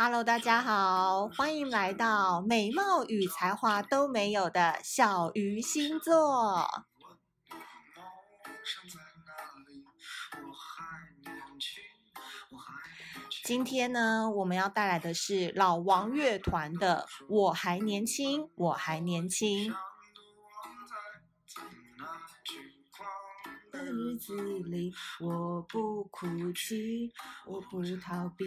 Hello，大家好，欢迎来到美貌与才华都没有的小鱼星座。今天呢，我们要带来的是老王乐团的《我还年轻，我还年轻》。的日子里，我不哭泣，我不逃避。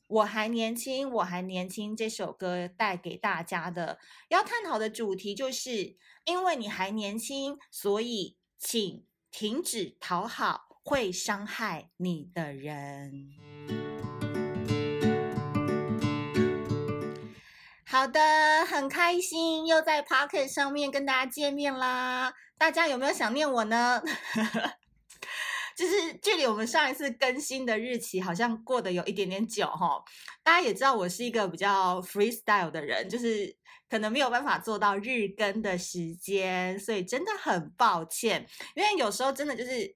我还年轻，我还年轻。这首歌带给大家的要探讨的主题就是：因为你还年轻，所以请停止讨好会伤害你的人。好的，很开心又在 Pocket 上面跟大家见面啦！大家有没有想念我呢？就是距离我们上一次更新的日期好像过得有一点点久哈，大家也知道我是一个比较 freestyle 的人，就是可能没有办法做到日更的时间，所以真的很抱歉。因为有时候真的就是，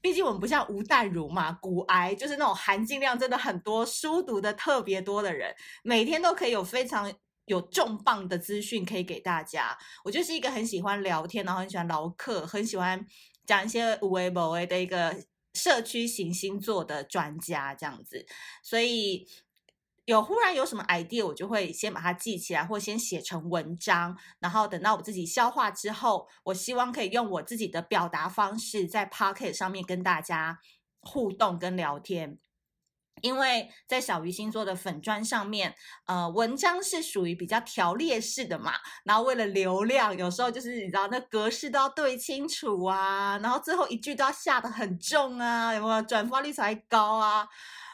毕竟我们不像吴淡如嘛，股癌就是那种含金量真的很多、书读的特别多的人，每天都可以有非常有重磅的资讯可以给大家。我就是一个很喜欢聊天，然后很喜欢唠嗑，很喜欢。讲一些有的没的的一个社区型星座的专家这样子，所以有忽然有什么 idea，我就会先把它记起来，或先写成文章，然后等到我自己消化之后，我希望可以用我自己的表达方式在 Pocket 上面跟大家互动跟聊天。因为在小鱼星座的粉砖上面，呃，文章是属于比较条列式的嘛，然后为了流量，有时候就是你知道那格式都要对清楚啊，然后最后一句都要下得很重啊，有没有转发率才高啊？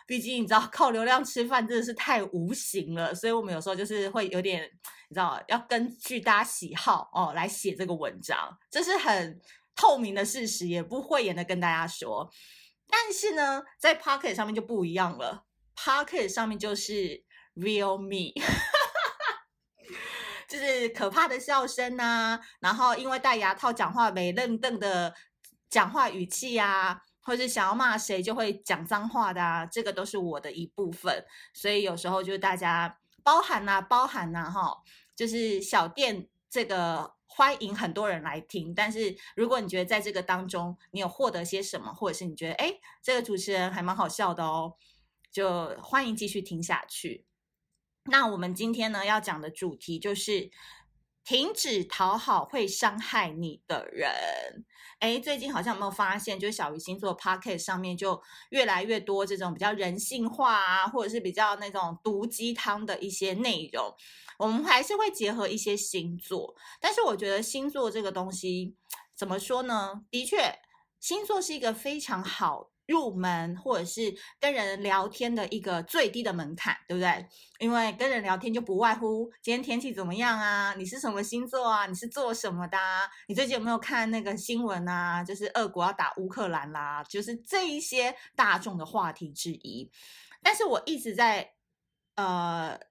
毕竟你知道靠流量吃饭真的是太无形了，所以我们有时候就是会有点你知道要根据大家喜好哦来写这个文章，这是很透明的事实，也不讳言的跟大家说。但是呢，在 Pocket 上面就不一样了。Pocket 上面就是 Real Me，就是可怕的笑声呐、然后因为戴牙套讲话没愣瞪的讲话语气啊，或是想要骂谁就会讲脏话的啊，这个都是我的一部分。所以有时候就是大家包含呐、包含呐、啊，哈，就是小店这个。欢迎很多人来听，但是如果你觉得在这个当中你有获得些什么，或者是你觉得哎，这个主持人还蛮好笑的哦，就欢迎继续听下去。那我们今天呢要讲的主题就是停止讨好会伤害你的人。哎，最近好像有没有发现，就是小鱼星座 Pocket 上面就越来越多这种比较人性化啊，或者是比较那种毒鸡汤的一些内容。我们还是会结合一些星座，但是我觉得星座这个东西怎么说呢？的确，星座是一个非常好入门或者是跟人聊天的一个最低的门槛，对不对？因为跟人聊天就不外乎今天天气怎么样啊？你是什么星座啊？你是做什么的啊？你最近有没有看那个新闻啊？就是俄国要打乌克兰啦，就是这一些大众的话题之一。但是我一直在呃。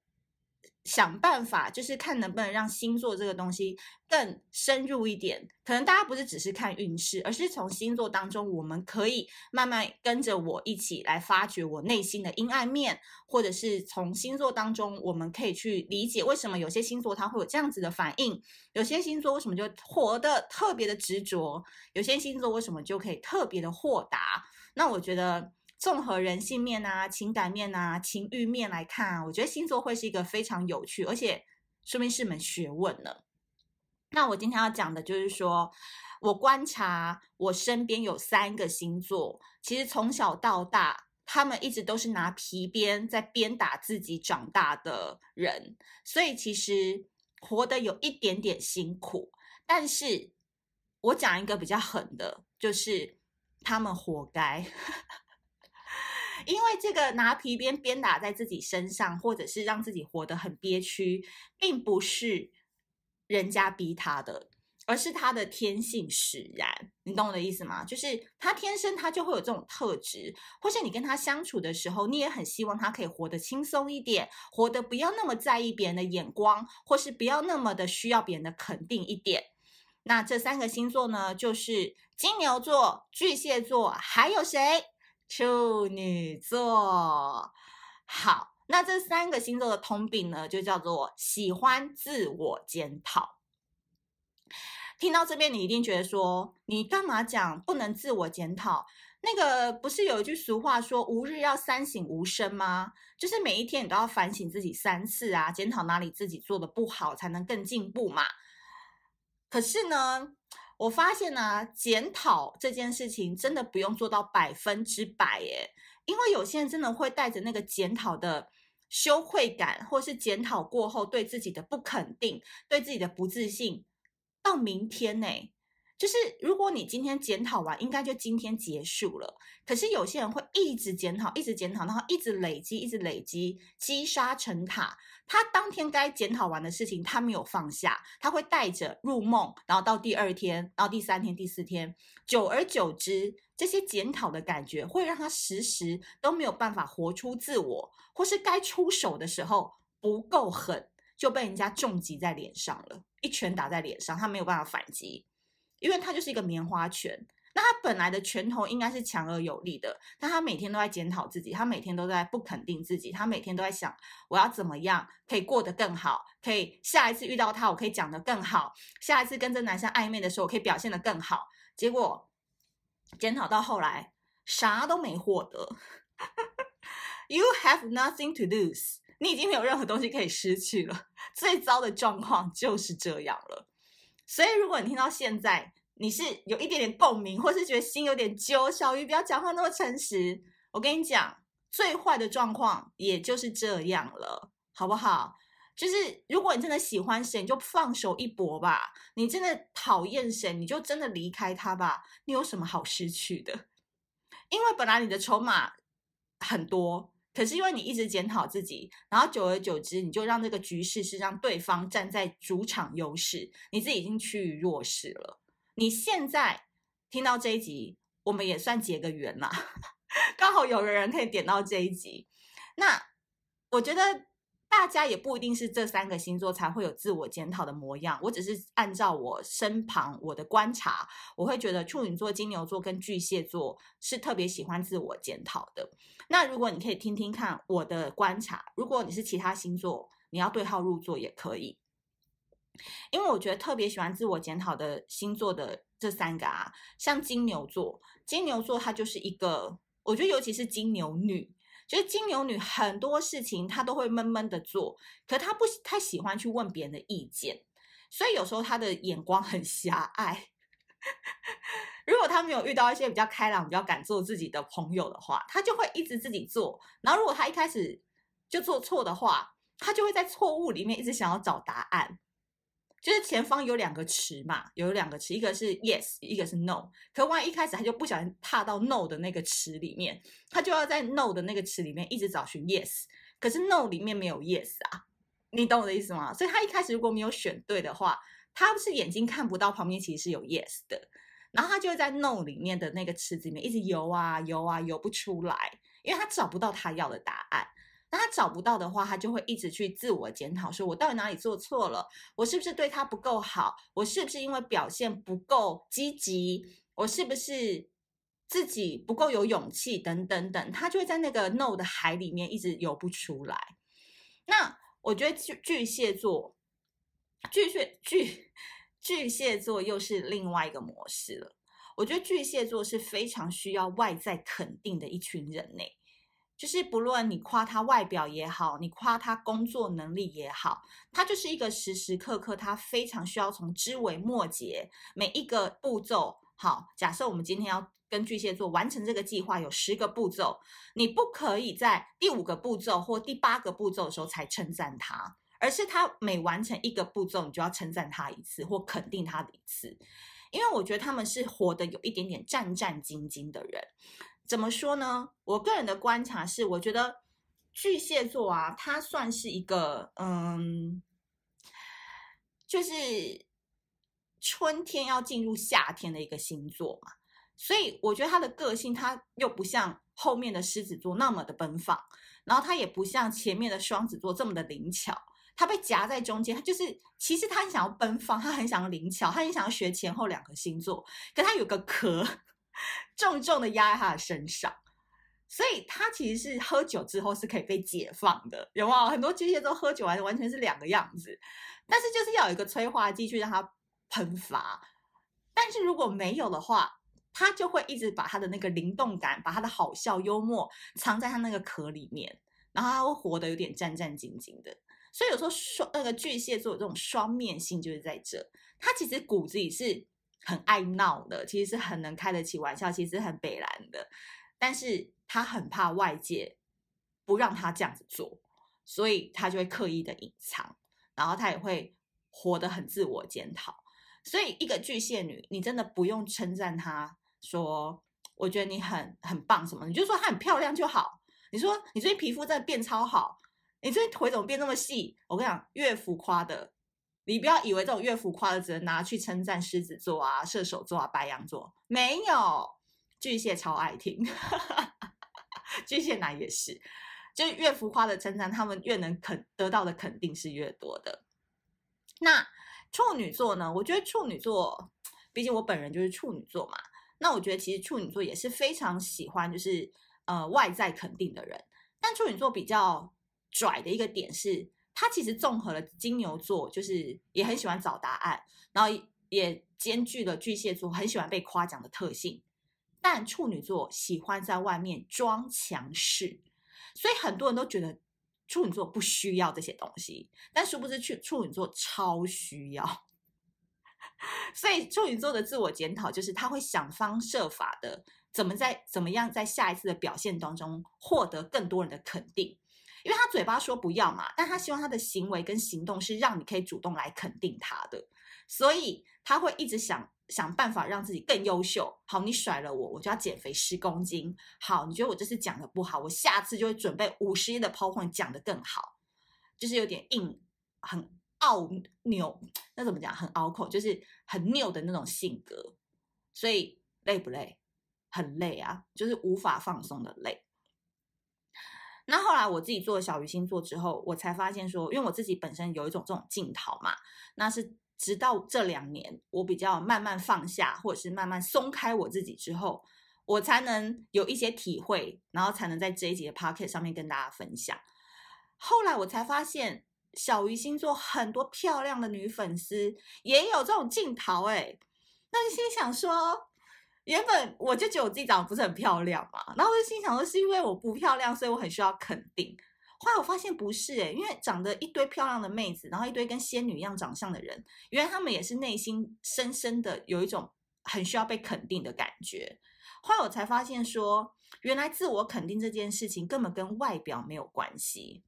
想办法，就是看能不能让星座这个东西更深入一点。可能大家不是只是看运势，而是从星座当中，我们可以慢慢跟着我一起来发掘我内心的阴暗面，或者是从星座当中，我们可以去理解为什么有些星座它会有这样子的反应，有些星座为什么就活得特别的执着，有些星座为什么就可以特别的豁达。那我觉得。综合人性面啊、情感面啊、情欲面来看啊，我觉得星座会是一个非常有趣，而且说明是门学问呢。那我今天要讲的就是说，我观察我身边有三个星座，其实从小到大，他们一直都是拿皮鞭在鞭打自己长大的人，所以其实活得有一点点辛苦。但是我讲一个比较狠的，就是他们活该。因为这个拿皮鞭鞭打在自己身上，或者是让自己活得很憋屈，并不是人家逼他的。而是他的天性使然，你懂我的意思吗？就是他天生他就会有这种特质，或是你跟他相处的时候，你也很希望他可以活得轻松一点，活得不要那么在意别人的眼光，或是不要那么的需要别人的肯定一点。那这三个星座呢，就是金牛座、巨蟹座，还有谁？处女座。好，那这三个星座的通病呢，就叫做喜欢自我检讨。听到这边，你一定觉得说，你干嘛讲不能自我检讨？那个不是有一句俗话说“吾日要三省吾身”吗？就是每一天你都要反省自己三次啊，检讨哪里自己做的不好，才能更进步嘛。可是呢，我发现呢、啊，检讨这件事情真的不用做到百分之百耶，因为有些人真的会带着那个检讨的羞愧感，或是检讨过后对自己的不肯定，对自己的不自信。到明天呢，就是如果你今天检讨完，应该就今天结束了。可是有些人会一直检讨，一直检讨，然后一直累积，一直累积，积沙成塔。他当天该检讨完的事情，他没有放下，他会带着入梦，然后到第二天，然后第三天、第四天，久而久之，这些检讨的感觉会让他时时都没有办法活出自我，或是该出手的时候不够狠。就被人家重击在脸上了，一拳打在脸上，他没有办法反击，因为他就是一个棉花拳。那他本来的拳头应该是强而有力的，但他每天都在检讨自己，他每天都在不肯定自己，他每天都在想我要怎么样可以过得更好，可以下一次遇到他我可以讲得更好，下一次跟这男生暧昧的时候我可以表现得更好。结果检讨到后来啥都没获得，You have nothing to lose。你已经没有任何东西可以失去了，最糟的状况就是这样了。所以，如果你听到现在，你是有一点点共鸣，或是觉得心有点揪，小鱼不要讲话那么诚实。我跟你讲，最坏的状况也就是这样了，好不好？就是如果你真的喜欢谁，你就放手一搏吧；你真的讨厌谁，你就真的离开他吧。你有什么好失去的？因为本来你的筹码很多。可是因为你一直检讨自己，然后久而久之，你就让这个局势是让对方站在主场优势，你自己已经趋于弱势了。你现在听到这一集，我们也算结个缘啦，刚好有人可以点到这一集。那我觉得。大家也不一定是这三个星座才会有自我检讨的模样，我只是按照我身旁我的观察，我会觉得处女座、金牛座跟巨蟹座是特别喜欢自我检讨的。那如果你可以听听看我的观察，如果你是其他星座，你要对号入座也可以，因为我觉得特别喜欢自我检讨的星座的这三个啊，像金牛座，金牛座它就是一个，我觉得尤其是金牛女。就是金牛女很多事情她都会闷闷的做，可她不太喜欢去问别人的意见，所以有时候她的眼光很狭隘。如果她没有遇到一些比较开朗、比较敢做自己的朋友的话，她就会一直自己做。然后如果她一开始就做错的话，她就会在错误里面一直想要找答案。就是前方有两个池嘛，有两个池，一个是 yes，一个是 no。可万一一开始他就不小心踏到 no 的那个池里面，他就要在 no 的那个池里面一直找寻 yes。可是 no 里面没有 yes 啊，你懂我的意思吗？所以他一开始如果没有选对的话，他不是眼睛看不到旁边其实是有 yes 的，然后他就会在 no 里面的那个池子里面一直游啊游啊游不出来，因为他找不到他要的答案。那他找不到的话，他就会一直去自我检讨，说我到底哪里做错了？我是不是对他不够好？我是不是因为表现不够积极？我是不是自己不够有勇气？等等等，他就会在那个 no 的海里面一直游不出来。那我觉得巨巨蟹座，巨蟹巨巨蟹座又是另外一个模式了。我觉得巨蟹座是非常需要外在肯定的一群人呢。就是不论你夸他外表也好，你夸他工作能力也好，他就是一个时时刻刻他非常需要从枝微末节每一个步骤。好，假设我们今天要跟巨蟹座完成这个计划，有十个步骤，你不可以在第五个步骤或第八个步骤的时候才称赞他，而是他每完成一个步骤，你就要称赞他一次或肯定他的一次，因为我觉得他们是活得有一点点战战兢兢的人。怎么说呢？我个人的观察是，我觉得巨蟹座啊，它算是一个，嗯，就是春天要进入夏天的一个星座嘛，所以我觉得他的个性，他又不像后面的狮子座那么的奔放，然后他也不像前面的双子座这么的灵巧，他被夹在中间，他就是其实他很想要奔放，他很想要灵巧，他很想要学前后两个星座，可他有个壳重重的压在他的身上。所以他其实是喝酒之后是可以被解放的，有没有？很多巨蟹座喝酒完完全是两个样子，但是就是要有一个催化剂去让它喷发。但是如果没有的话，他就会一直把他的那个灵动感，把他的好笑幽默藏在他那个壳里面，然后他会活得有点战战兢兢的。所以有时候双那个巨蟹座这种双面性就是在这，他其实骨子里是很爱闹的，其实是很能开得起玩笑，其实很北烂的，但是。他很怕外界不让他这样子做，所以他就会刻意的隐藏，然后他也会活得很自我检讨。所以一个巨蟹女，你真的不用称赞她说，我觉得你很很棒什么，你就说她很漂亮就好。你说你最近皮肤真的变超好，你最近腿怎么变那么细？我跟你讲，越浮夸的，你不要以为这种越浮夸的只能拿去称赞狮子座啊、射手座啊、白羊座，没有，巨蟹超爱听。巨蟹男也是，就越浮夸的称赞，他们越能肯得到的肯定是越多的。那处女座呢？我觉得处女座，毕竟我本人就是处女座嘛。那我觉得其实处女座也是非常喜欢就是呃外在肯定的人。但处女座比较拽的一个点是，他其实综合了金牛座，就是也很喜欢找答案，然后也兼具了巨蟹座很喜欢被夸奖的特性。但处女座喜欢在外面装强势，所以很多人都觉得处女座不需要这些东西，但殊不知处处女座超需要。所以处女座的自我检讨就是他会想方设法的怎么在怎么样在下一次的表现当中获得更多人的肯定，因为他嘴巴说不要嘛，但他希望他的行为跟行动是让你可以主动来肯定他的，所以他会一直想。想办法让自己更优秀。好，你甩了我，我就要减肥十公斤。好，你觉得我这次讲的不好，我下次就会准备五十页的 PowerPoint 讲的更好。就是有点硬，很拗拗，那怎么讲？很拗口，就是很拗的那种性格。所以累不累？很累啊，就是无法放松的累。那后来我自己做了小鱼星座之后，我才发现说，因为我自己本身有一种这种镜头嘛，那是。直到这两年，我比较慢慢放下，或者是慢慢松开我自己之后，我才能有一些体会，然后才能在这一集的 Podcast 上面跟大家分享。后来我才发现，小鱼星座很多漂亮的女粉丝也有这种镜头哎，那就心想说，原本我就觉得我自己长得不是很漂亮嘛，然后我就心想说，是因为我不漂亮，所以我很需要肯定。后来我发现不是诶，因为长得一堆漂亮的妹子，然后一堆跟仙女一样长相的人，原来他们也是内心深深的有一种很需要被肯定的感觉。后来我才发现说，原来自我肯定这件事情根本跟外表没有关系。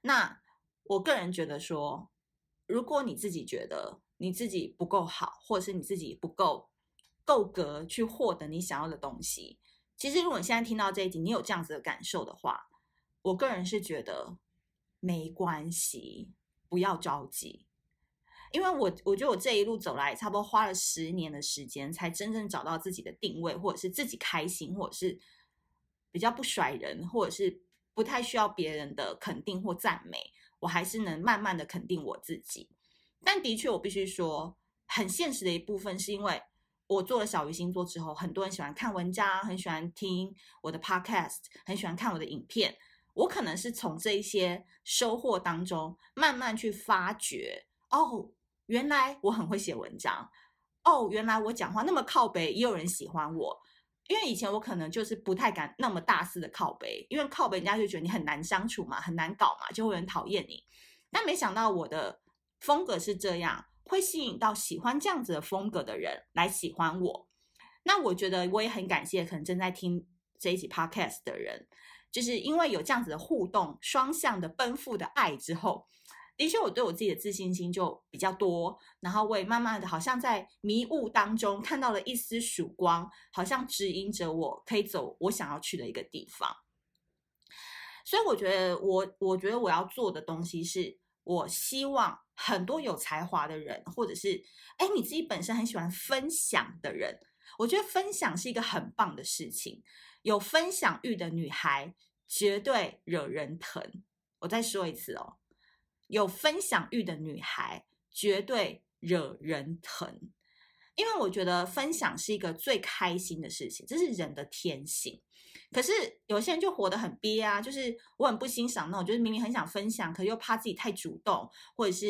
那我个人觉得说，如果你自己觉得你自己不够好，或者是你自己不够够格去获得你想要的东西，其实如果你现在听到这一集，你有这样子的感受的话，我个人是觉得没关系，不要着急，因为我我觉得我这一路走来，差不多花了十年的时间，才真正找到自己的定位，或者是自己开心，或者是比较不甩人，或者是不太需要别人的肯定或赞美，我还是能慢慢的肯定我自己。但的确，我必须说，很现实的一部分是因为我做了小鱼星座之后，很多人喜欢看文章，很喜欢听我的 podcast，很喜欢看我的影片。我可能是从这一些收获当中慢慢去发掘，哦，原来我很会写文章，哦，原来我讲话那么靠北，也有人喜欢我。因为以前我可能就是不太敢那么大肆的靠北，因为靠北人家就觉得你很难相处嘛，很难搞嘛，就会很讨厌你。但没想到我的风格是这样，会吸引到喜欢这样子的风格的人来喜欢我。那我觉得我也很感谢可能正在听这一集 podcast 的人。就是因为有这样子的互动，双向的奔赴的爱之后，的确我对我自己的自信心就比较多，然后我也慢慢的好像在迷雾当中看到了一丝曙光，好像指引着我可以走我想要去的一个地方。所以我觉得我我觉得我要做的东西是，我希望很多有才华的人，或者是哎你自己本身很喜欢分享的人，我觉得分享是一个很棒的事情。有分享欲的女孩绝对惹人疼。我再说一次哦，有分享欲的女孩绝对惹人疼，因为我觉得分享是一个最开心的事情，这是人的天性。可是有些人就活得很憋啊，就是我很不欣赏那种，就是明明很想分享，可又怕自己太主动，或者是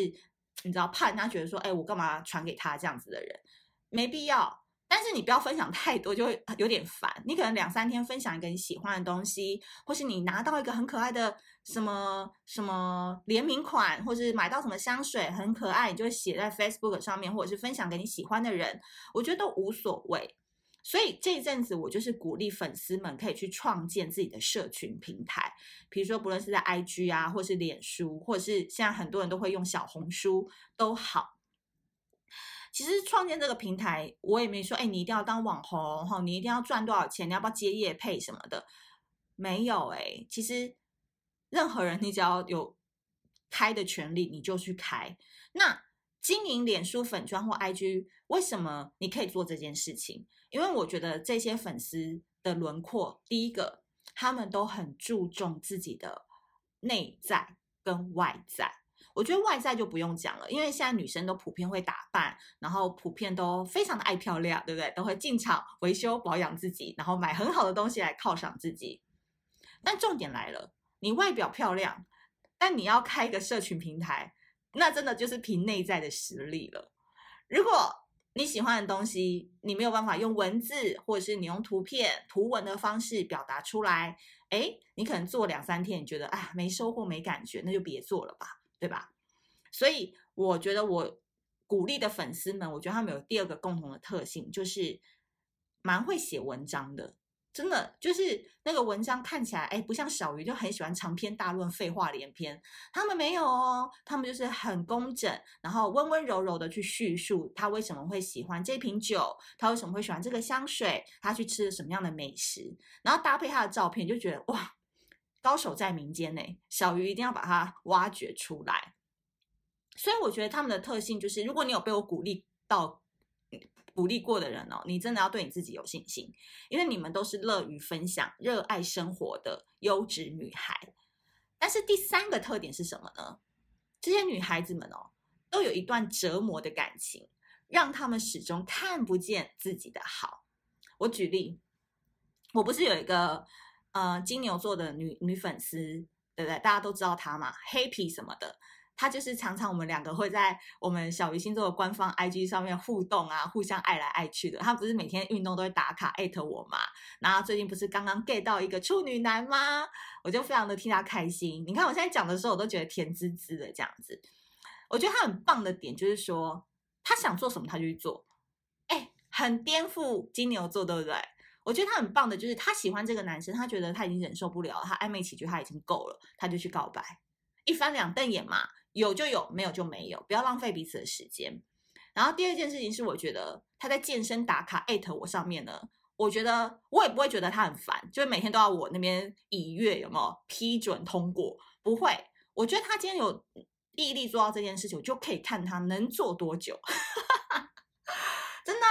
你知道怕人家觉得说，哎，我干嘛传给他这样子的人，没必要。但是你不要分享太多，就会有点烦。你可能两三天分享一个你喜欢的东西，或是你拿到一个很可爱的什么什么联名款，或是买到什么香水很可爱，你就会写在 Facebook 上面，或者是分享给你喜欢的人，我觉得都无所谓。所以这一阵子我就是鼓励粉丝们可以去创建自己的社群平台，比如说不论是在 IG 啊，或是脸书，或者是现在很多人都会用小红书都好。其实创建这个平台，我也没说，哎，你一定要当网红哈，你一定要赚多少钱，你要不要接业配什么的？没有哎，其实任何人，你只要有开的权利，你就去开。那经营脸书粉专或 IG，为什么你可以做这件事情？因为我觉得这些粉丝的轮廓，第一个，他们都很注重自己的内在跟外在。我觉得外在就不用讲了，因为现在女生都普遍会打扮，然后普遍都非常的爱漂亮，对不对？都会进场维修保养自己，然后买很好的东西来犒赏自己。但重点来了，你外表漂亮，但你要开一个社群平台，那真的就是凭内在的实力了。如果你喜欢的东西，你没有办法用文字，或者是你用图片、图文的方式表达出来，诶，你可能做两三天，你觉得啊没收获、没感觉，那就别做了吧。对吧？所以我觉得我鼓励的粉丝们，我觉得他们有第二个共同的特性，就是蛮会写文章的。真的就是那个文章看起来，哎，不像小鱼就很喜欢长篇大论、废话连篇。他们没有哦，他们就是很工整，然后温温柔柔的去叙述他为什么会喜欢这瓶酒，他为什么会喜欢这个香水，他去吃了什么样的美食，然后搭配他的照片，就觉得哇。高手在民间呢，小鱼一定要把它挖掘出来。所以我觉得他们的特性就是，如果你有被我鼓励到、鼓励过的人哦，你真的要对你自己有信心，因为你们都是乐于分享、热爱生活的优质女孩。但是第三个特点是什么呢？这些女孩子们哦，都有一段折磨的感情，让她们始终看不见自己的好。我举例，我不是有一个。呃，金牛座的女女粉丝，对不对？大家都知道她嘛黑皮什么的，他就是常常我们两个会在我们小鱼星座的官方 IG 上面互动啊，互相爱来爱去的。他不是每天运动都会打卡艾特我嘛？然后最近不是刚刚 get 到一个处女男吗？我就非常的替他开心。你看我现在讲的时候，我都觉得甜滋滋的这样子。我觉得他很棒的点就是说，他想做什么他就去做，哎，很颠覆金牛座，对不对？我觉得他很棒的，就是他喜欢这个男生，他觉得他已经忍受不了，他暧昧几句他已经够了，他就去告白，一翻两瞪眼嘛，有就有，没有就没有，不要浪费彼此的时间。然后第二件事情是，我觉得他在健身打卡艾特我上面呢，我觉得我也不会觉得他很烦，就是每天都要我那边已阅有没有批准通过，不会。我觉得他今天有毅力做到这件事情，我就可以看他能做多久，真的啊。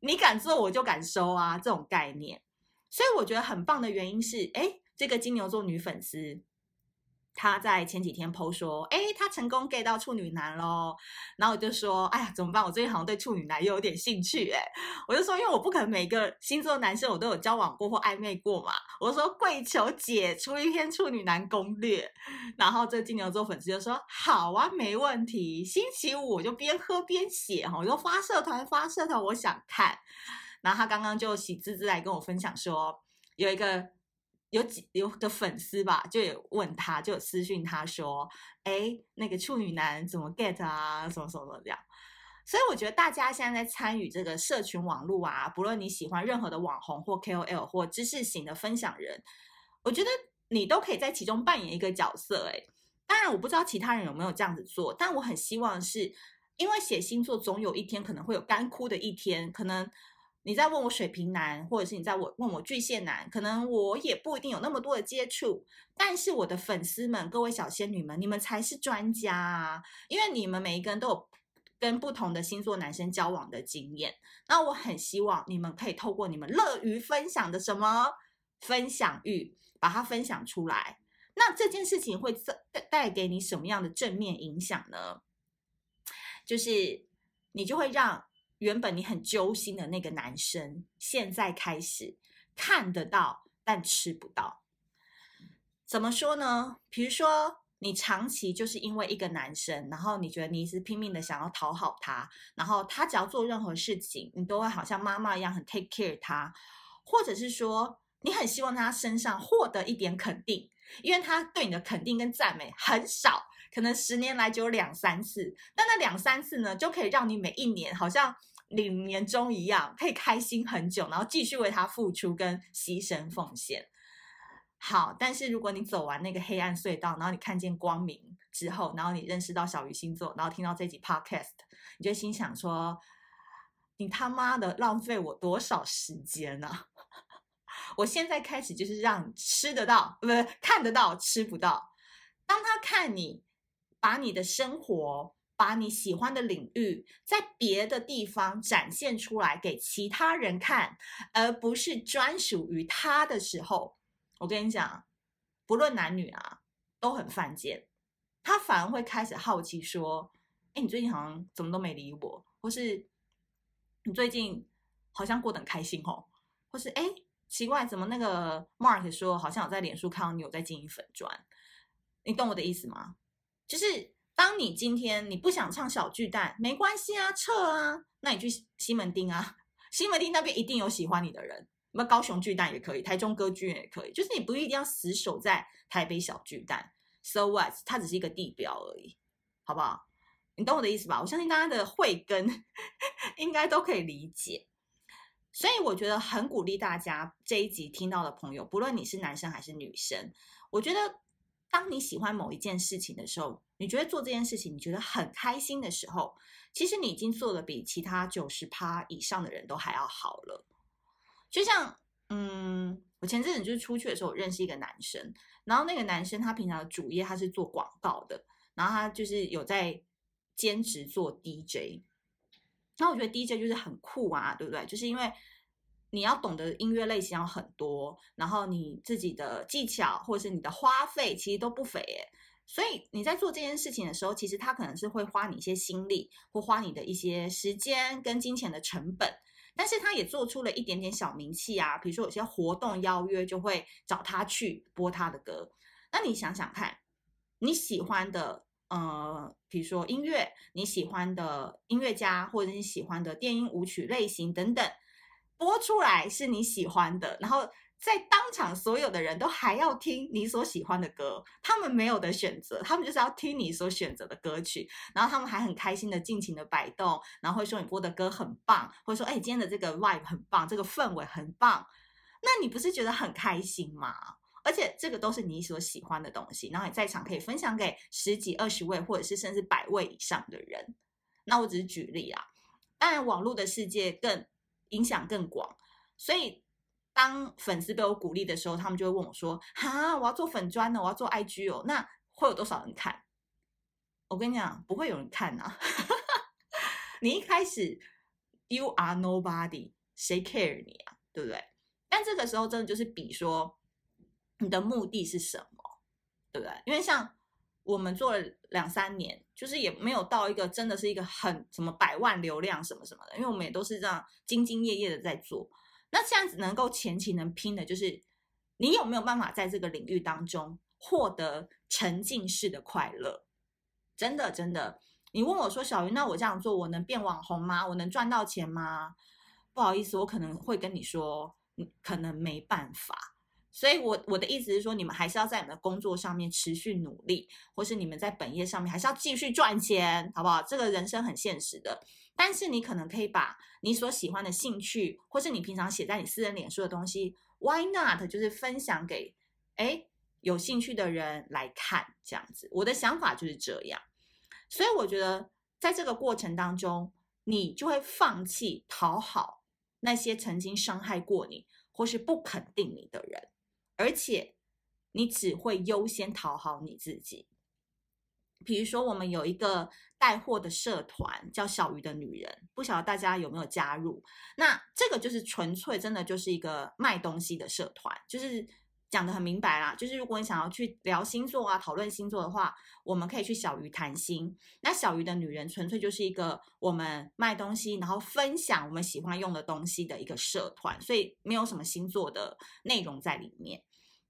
你敢做，我就敢收啊！这种概念，所以我觉得很棒的原因是，哎，这个金牛座女粉丝，他在前几天 po 说，哎，他成功 get 到处女男喽。然后我就说，哎呀，怎么办？我最近好像对处女男又有点兴趣，哎，我就说，因为我不可能每个星座男生我都有交往过或暧昧过嘛。我说，跪求姐出一篇处女男攻略。然后这金牛座粉丝就说，好啊，没问题。星期五我就边喝边写哈，我就发社团发社团，我想看。然后他刚刚就喜滋滋来跟我分享说，有一个有几有个粉丝吧，就有问他，就有私讯他说，哎，那个处女男怎么 get 啊？什么什么这样。所以我觉得大家现在在参与这个社群网络啊，不论你喜欢任何的网红或 KOL 或知识型的分享人，我觉得你都可以在其中扮演一个角色。哎，当然我不知道其他人有没有这样子做，但我很希望是因为写星座总有一天可能会有干枯的一天，可能。你在问我水瓶男，或者是你在我问我巨蟹男，可能我也不一定有那么多的接触，但是我的粉丝们，各位小仙女们，你们才是专家啊，因为你们每一个人都有跟不同的星座男生交往的经验，那我很希望你们可以透过你们乐于分享的什么分享欲，把它分享出来。那这件事情会带带给你什么样的正面影响呢？就是你就会让原本你很揪心的那个男生，现在开始看得到，但吃不到。怎么说呢？比如说，你长期就是因为一个男生，然后你觉得你是拼命的想要讨好他，然后他只要做任何事情，你都会好像妈妈一样很 take care 他，或者是说，你很希望他身上获得一点肯定。因为他对你的肯定跟赞美很少，可能十年来只有两三次，但那两三次呢，就可以让你每一年好像领年终一样，可以开心很久，然后继续为他付出跟牺牲奉献。好，但是如果你走完那个黑暗隧道，然后你看见光明之后，然后你认识到小鱼星座，然后听到这集 podcast，你就心想说：你他妈的浪费我多少时间啊！我现在开始就是让你吃得到，不是看得到，吃不到。当他看你把你的生活、把你喜欢的领域，在别的地方展现出来给其他人看，而不是专属于他的时候，我跟你讲，不论男女啊，都很犯贱。他反而会开始好奇说：“哎，你最近好像怎么都没理我，或是你最近好像过得很开心哦，或是哎。”奇怪，怎么那个 Mark 说好像有在脸书看到你有在经营粉专？你懂我的意思吗？就是当你今天你不想唱小巨蛋，没关系啊，撤啊，那你去西门町啊，西门町那边一定有喜欢你的人。那高雄巨蛋也可以，台中歌剧院也可以，就是你不一定要死守在台北小巨蛋。So what？它只是一个地标而已，好不好？你懂我的意思吧？我相信大家的慧根 应该都可以理解。所以我觉得很鼓励大家这一集听到的朋友，不论你是男生还是女生，我觉得当你喜欢某一件事情的时候，你觉得做这件事情你觉得很开心的时候，其实你已经做的比其他九十趴以上的人都还要好了。就像，嗯，我前阵子就是出去的时候，我认识一个男生，然后那个男生他平常的主业他是做广告的，然后他就是有在兼职做 DJ。那我觉得 DJ 就是很酷啊，对不对？就是因为你要懂得音乐类型要很多，然后你自己的技巧或者是你的花费其实都不菲。所以你在做这件事情的时候，其实他可能是会花你一些心力，或花你的一些时间跟金钱的成本。但是他也做出了一点点小名气啊，比如说有些活动邀约就会找他去播他的歌。那你想想看，你喜欢的。呃，比如说音乐，你喜欢的音乐家，或者你喜欢的电音舞曲类型等等，播出来是你喜欢的，然后在当场所有的人都还要听你所喜欢的歌，他们没有的选择，他们就是要听你所选择的歌曲，然后他们还很开心的尽情的摆动，然后会说你播的歌很棒，或者说哎，今天的这个 vibe 很棒，这个氛围很棒，那你不是觉得很开心吗？而且这个都是你所喜欢的东西，然后你在场可以分享给十几、二十位，或者是甚至百位以上的人。那我只是举例啊，当然网络的世界更影响更广，所以当粉丝被我鼓励的时候，他们就会问我说：“哈，我要做粉专呢，我要做 IG 哦，那会有多少人看？”我跟你讲，不会有人看啊。你一开始 You are nobody，谁 care 你啊？对不对？但这个时候真的就是比说。你的目的是什么？对不对？因为像我们做了两三年，就是也没有到一个真的是一个很什么百万流量什么什么的，因为我们也都是这样兢兢业业的在做。那这样子能够前期能拼的，就是你有没有办法在这个领域当中获得沉浸式的快乐？真的真的，你问我说小鱼，那我这样做，我能变网红吗？我能赚到钱吗？不好意思，我可能会跟你说，可能没办法。所以我，我的意思是说，你们还是要在你们的工作上面持续努力，或是你们在本业上面还是要继续赚钱，好不好？这个人生很现实的，但是你可能可以把你所喜欢的兴趣，或是你平常写在你私人脸书的东西，Why not？就是分享给诶有兴趣的人来看，这样子。我的想法就是这样，所以我觉得在这个过程当中，你就会放弃讨好。那些曾经伤害过你或是不肯定你的人，而且你只会优先讨好你自己。比如说，我们有一个带货的社团，叫小鱼的女人，不晓得大家有没有加入？那这个就是纯粹真的就是一个卖东西的社团，就是讲得很明白啦。就是如果你想要去聊星座啊，讨论星座的话，我们可以去小鱼谈心。那小鱼的女人纯粹就是一个我们卖东西，然后分享我们喜欢用的东西的一个社团，所以没有什么星座的内容在里面。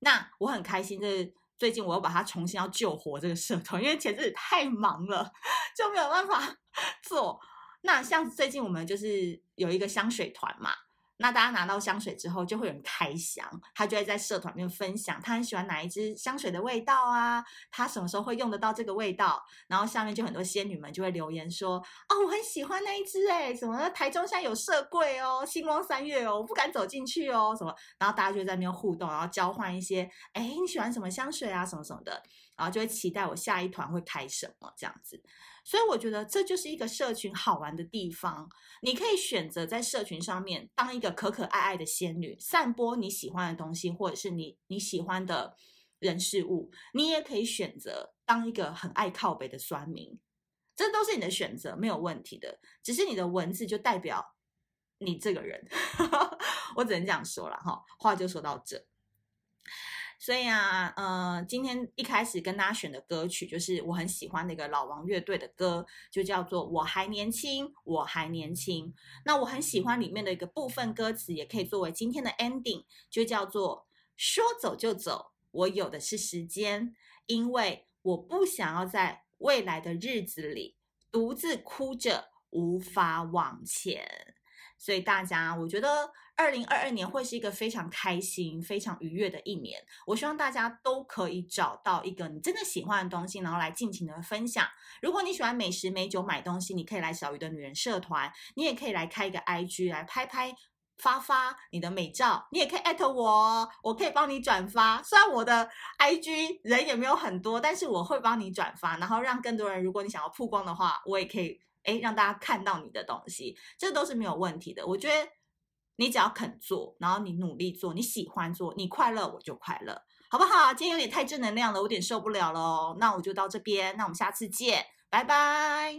那我很开心，就是。最近我又把它重新要救活这个社团，因为前阵子太忙了，就没有办法 做。那像最近我们就是有一个香水团嘛。那大家拿到香水之后，就会有人开箱，他就会在社团里面分享，他很喜欢哪一支香水的味道啊，他什么时候会用得到这个味道，然后下面就很多仙女们就会留言说，哦，我很喜欢那一支诶，什么台中现在有社柜哦，星光三月哦，我不敢走进去哦，什么，然后大家就在那边互动，然后交换一些，诶，你喜欢什么香水啊，什么什么的，然后就会期待我下一团会开什么这样子。所以我觉得这就是一个社群好玩的地方。你可以选择在社群上面当一个可可爱爱的仙女，散播你喜欢的东西，或者是你你喜欢的人事物。你也可以选择当一个很爱靠北的酸民，这都是你的选择，没有问题的。只是你的文字就代表你这个人，我只能这样说了哈。话就说到这。所以啊，呃，今天一开始跟大家选的歌曲就是我很喜欢那个老王乐队的歌，就叫做《我还年轻，我还年轻》。那我很喜欢里面的一个部分歌词，也可以作为今天的 ending，就叫做“说走就走，我有的是时间，因为我不想要在未来的日子里独自哭着无法往前”。所以大家，我觉得二零二二年会是一个非常开心、非常愉悦的一年。我希望大家都可以找到一个你真的喜欢的东西，然后来尽情的分享。如果你喜欢美食美酒买东西，你可以来小鱼的女人社团，你也可以来开一个 IG 来拍拍发发你的美照，你也可以艾特我，我可以帮你转发。虽然我的 IG 人也没有很多，但是我会帮你转发，然后让更多人。如果你想要曝光的话，我也可以。诶，让大家看到你的东西，这都是没有问题的。我觉得你只要肯做，然后你努力做，你喜欢做，你快乐，我就快乐，好不好？今天有点太正能量了，我有点受不了了。那我就到这边，那我们下次见，拜拜。